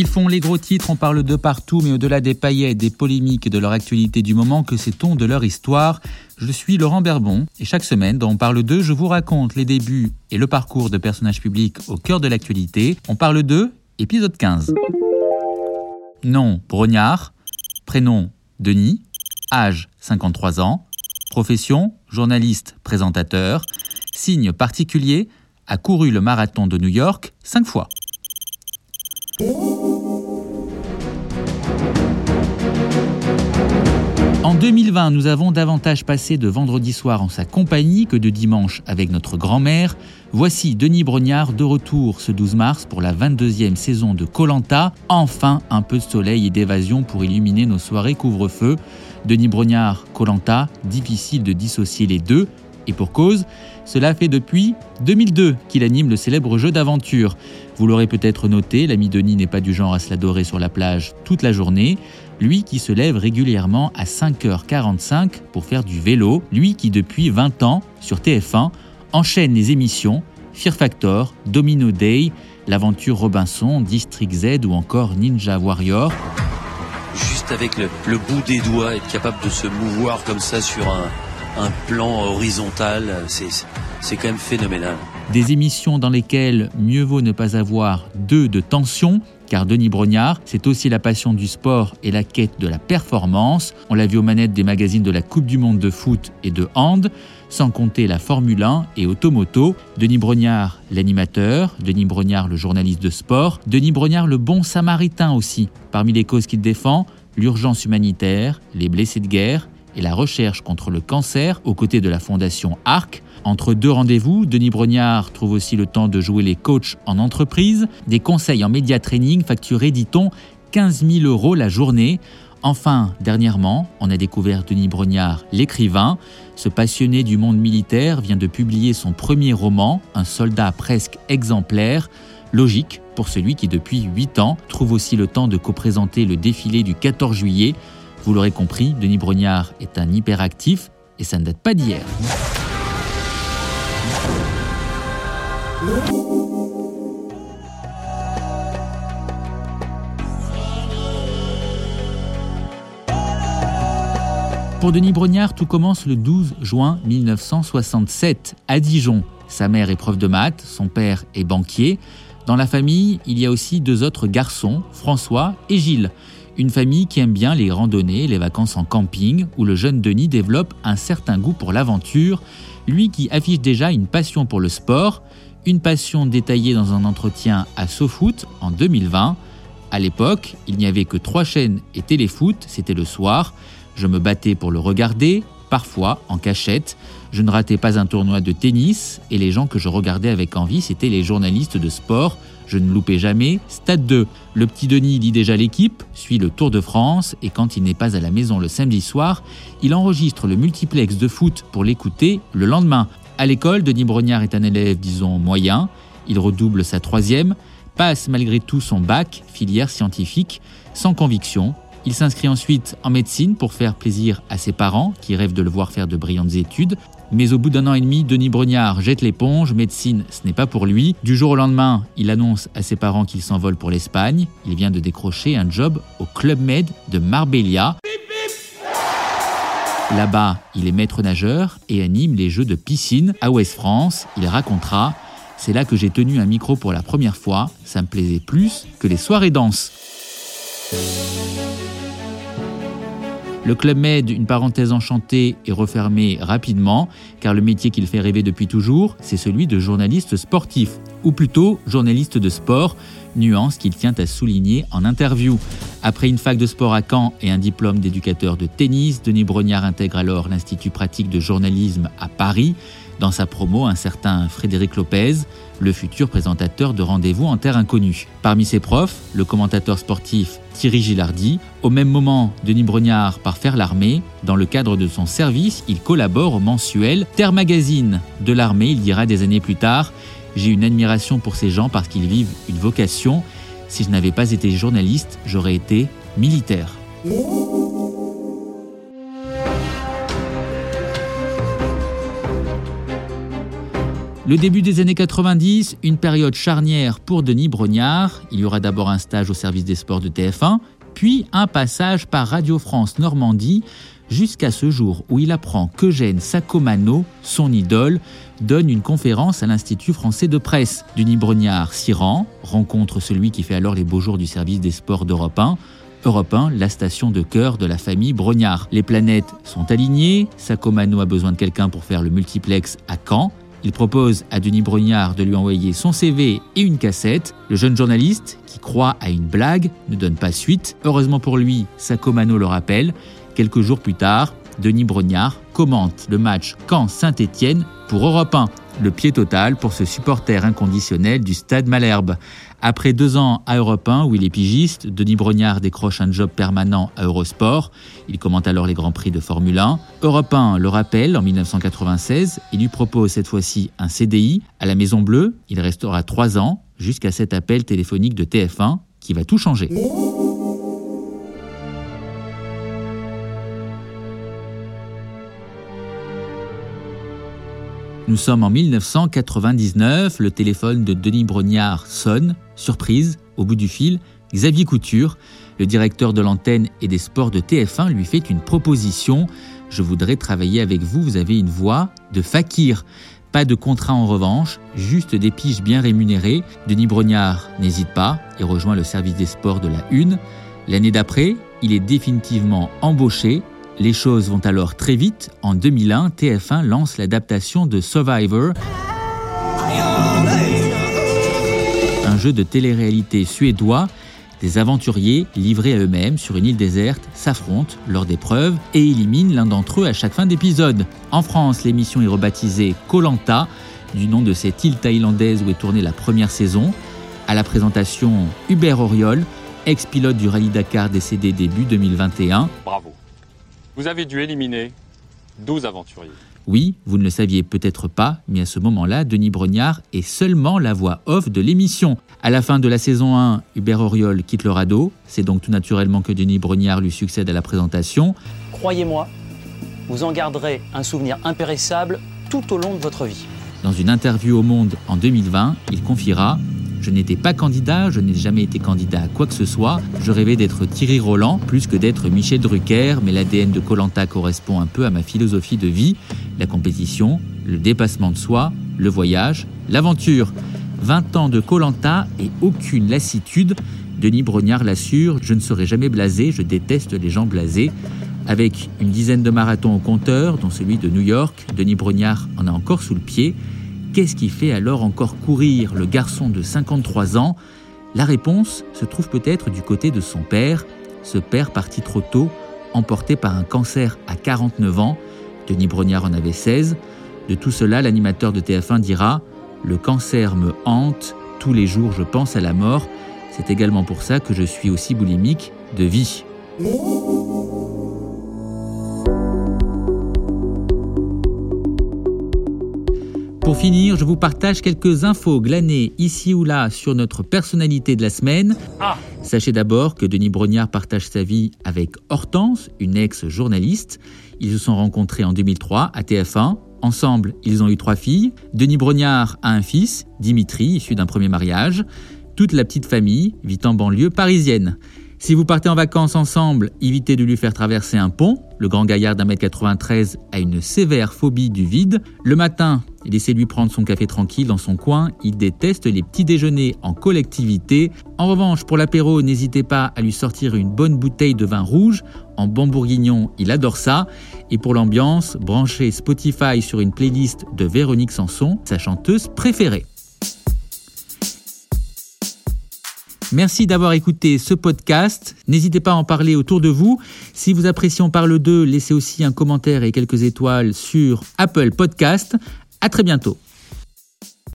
Ils font les gros titres, on parle de partout, mais au-delà des paillettes, des polémiques et de leur actualité du moment, que sait-on de leur histoire? Je suis Laurent Berbon, et chaque semaine, dans On parle d'eux, je vous raconte les débuts et le parcours de personnages publics au cœur de l'actualité. On parle d'eux, épisode 15. Nom, Brognard. Prénom, Denis. Âge, 53 ans. Profession, journaliste, présentateur. Signe particulier, a couru le marathon de New York cinq fois. 2020, nous avons davantage passé de vendredi soir en sa compagnie que de dimanche avec notre grand-mère. Voici Denis Brognard de retour ce 12 mars pour la 22e saison de Colanta. Enfin, un peu de soleil et d'évasion pour illuminer nos soirées couvre-feu. Denis Brognard, Colanta, difficile de dissocier les deux. Et pour cause, cela fait depuis 2002 qu'il anime le célèbre jeu d'aventure. Vous l'aurez peut-être noté, l'ami Denis n'est pas du genre à se l'adorer sur la plage toute la journée. Lui qui se lève régulièrement à 5h45 pour faire du vélo. Lui qui depuis 20 ans, sur TF1, enchaîne les émissions Fear Factor, Domino Day, l'aventure Robinson, District Z ou encore Ninja Warrior juste avec le, le, bout des doigts, être capable de se mouvoir comme ça sur un, un plan horizontal, c'est quand même phénoménal. Des émissions dans lesquelles mieux vaut ne pas avoir deux de tension, car Denis Brognard, c'est aussi la passion du sport et la quête de la performance. On l'a vu aux manettes des magazines de la Coupe du Monde de foot et de hand, sans compter la Formule 1 et Automoto. Denis Brognard, l'animateur, Denis Brognard, le journaliste de sport, Denis Brognard, le bon samaritain aussi. Parmi les causes qu'il défend, l'urgence humanitaire, les blessés de guerre, et la recherche contre le cancer aux côtés de la fondation ARC. Entre deux rendez-vous, Denis Brognard trouve aussi le temps de jouer les coachs en entreprise, des conseils en média training facturés, dit-on, 15 000 euros la journée. Enfin, dernièrement, on a découvert Denis Brognard, l'écrivain. Ce passionné du monde militaire vient de publier son premier roman, Un soldat presque exemplaire. Logique pour celui qui, depuis 8 ans, trouve aussi le temps de co-présenter le défilé du 14 juillet vous l'aurez compris, Denis Brognard est un hyperactif et ça ne date pas d'hier. Pour Denis Brognard, tout commence le 12 juin 1967 à Dijon. Sa mère est prof de maths, son père est banquier. Dans la famille, il y a aussi deux autres garçons, François et Gilles. Une famille qui aime bien les randonnées, les vacances en camping, où le jeune Denis développe un certain goût pour l'aventure, lui qui affiche déjà une passion pour le sport, une passion détaillée dans un entretien à SoFoot en 2020. À l'époque, il n'y avait que trois chaînes et téléfoot, c'était le soir. Je me battais pour le regarder, parfois en cachette. Je ne ratais pas un tournoi de tennis et les gens que je regardais avec envie, c'étaient les journalistes de sport je ne loupais jamais. Stade 2. Le petit Denis lit déjà l'équipe, suit le Tour de France et quand il n'est pas à la maison le samedi soir, il enregistre le multiplex de foot pour l'écouter le lendemain. À l'école, Denis Brognard est un élève, disons, moyen. Il redouble sa troisième, passe malgré tout son bac, filière scientifique, sans conviction, il s'inscrit ensuite en médecine pour faire plaisir à ses parents qui rêvent de le voir faire de brillantes études. Mais au bout d'un an et demi, Denis Brognard jette l'éponge, médecine, ce n'est pas pour lui. Du jour au lendemain, il annonce à ses parents qu'il s'envole pour l'Espagne. Il vient de décrocher un job au Club Med de Marbella. Là-bas, il est maître nageur et anime les jeux de piscine à Ouest-France. Il racontera C'est là que j'ai tenu un micro pour la première fois. Ça me plaisait plus que les soirées danses. Le Club Med, une parenthèse enchantée, est refermé rapidement, car le métier qu'il fait rêver depuis toujours, c'est celui de journaliste sportif, ou plutôt journaliste de sport, nuance qu'il tient à souligner en interview. Après une fac de sport à Caen et un diplôme d'éducateur de tennis, Denis Brognard intègre alors l'Institut pratique de journalisme à Paris. Dans sa promo, un certain Frédéric Lopez, le futur présentateur de Rendez-vous en Terre Inconnue. Parmi ses profs, le commentateur sportif Thierry Gilardi. Au même moment, Denis Brognard part faire l'armée. Dans le cadre de son service, il collabore au mensuel Terre Magazine. De l'armée, il dira des années plus tard J'ai une admiration pour ces gens parce qu'ils vivent une vocation. Si je n'avais pas été journaliste, j'aurais été militaire. Le début des années 90, une période charnière pour Denis Brognard. Il y aura d'abord un stage au service des sports de TF1, puis un passage par Radio France Normandie, jusqu'à ce jour où il apprend qu'Eugène Sacomano, son idole, donne une conférence à l'Institut français de presse. Denis Brognard s'y rend, rencontre celui qui fait alors les beaux jours du service des sports d'Europe 1, Europe 1, la station de cœur de la famille Brognard. Les planètes sont alignées, Sacomano a besoin de quelqu'un pour faire le multiplex à Caen, il propose à Denis Brognard de lui envoyer son CV et une cassette. Le jeune journaliste, qui croit à une blague, ne donne pas suite. Heureusement pour lui, Sacomano le rappelle. Quelques jours plus tard, Denis Brognard commente le match Caen-Saint-Étienne pour Europe 1. Le pied total pour ce supporter inconditionnel du stade Malherbe. Après deux ans à Europe 1 où il est pigiste, Denis Brognard décroche un job permanent à Eurosport. Il commente alors les Grands Prix de Formule 1. Europe 1 le rappelle en 1996. Il lui propose cette fois-ci un CDI à la Maison Bleue. Il restera trois ans jusqu'à cet appel téléphonique de TF1 qui va tout changer. Nous sommes en 1999, le téléphone de Denis Brognard sonne, surprise, au bout du fil, Xavier Couture, le directeur de l'antenne et des sports de TF1, lui fait une proposition. Je voudrais travailler avec vous, vous avez une voix de fakir. Pas de contrat en revanche, juste des piges bien rémunérées. Denis Brognard n'hésite pas et rejoint le service des sports de la Une. L'année d'après, il est définitivement embauché les choses vont alors très vite. En 2001, TF1 lance l'adaptation de Survivor, un jeu de télé-réalité suédois. Des aventuriers livrés à eux-mêmes sur une île déserte s'affrontent lors d'épreuves et éliminent l'un d'entre eux à chaque fin d'épisode. En France, l'émission est rebaptisée Kolanta, du nom de cette île thaïlandaise où est tournée la première saison. À la présentation, Hubert Auriol, ex-pilote du Rallye Dakar décédé début 2021. Bravo. Vous avez dû éliminer 12 aventuriers. Oui, vous ne le saviez peut-être pas, mais à ce moment-là, Denis Brognard est seulement la voix off de l'émission. À la fin de la saison 1, Hubert Auriol quitte le radeau. C'est donc tout naturellement que Denis Brognard lui succède à la présentation. Croyez-moi, vous en garderez un souvenir impérissable tout au long de votre vie. Dans une interview au Monde en 2020, il confiera je n'étais pas candidat, je n'ai jamais été candidat à quoi que ce soit. Je rêvais d'être Thierry Roland plus que d'être Michel Drucker, mais l'ADN de Colanta correspond un peu à ma philosophie de vie, la compétition, le dépassement de soi, le voyage, l'aventure. 20 ans de Colanta et aucune lassitude. Denis Brognard l'assure, je ne serai jamais blasé, je déteste les gens blasés. Avec une dizaine de marathons au compteur, dont celui de New York, Denis Brognard en a encore sous le pied. Qu'est-ce qui fait alors encore courir le garçon de 53 ans? La réponse se trouve peut-être du côté de son père, ce père parti trop tôt, emporté par un cancer à 49 ans. Denis Brognard en avait 16. De tout cela, l'animateur de TF1 dira Le cancer me hante, tous les jours je pense à la mort. C'est également pour ça que je suis aussi boulimique de vie. Pour finir, je vous partage quelques infos glanées ici ou là sur notre personnalité de la semaine. Ah. Sachez d'abord que Denis Brognard partage sa vie avec Hortense, une ex-journaliste. Ils se sont rencontrés en 2003 à TF1. Ensemble, ils ont eu trois filles. Denis Brognard a un fils, Dimitri, issu d'un premier mariage. Toute la petite famille vit en banlieue parisienne. Si vous partez en vacances ensemble, évitez de lui faire traverser un pont. Le grand gaillard d'un mètre 93 a une sévère phobie du vide. Le matin, laissez-lui prendre son café tranquille dans son coin. Il déteste les petits déjeuners en collectivité. En revanche, pour l'apéro, n'hésitez pas à lui sortir une bonne bouteille de vin rouge. En bon bourguignon, il adore ça. Et pour l'ambiance, branchez Spotify sur une playlist de Véronique Sanson, sa chanteuse préférée. Merci d'avoir écouté ce podcast. N'hésitez pas à en parler autour de vous. Si vous appréciez On parle d'eux, laissez aussi un commentaire et quelques étoiles sur Apple Podcast. À très bientôt.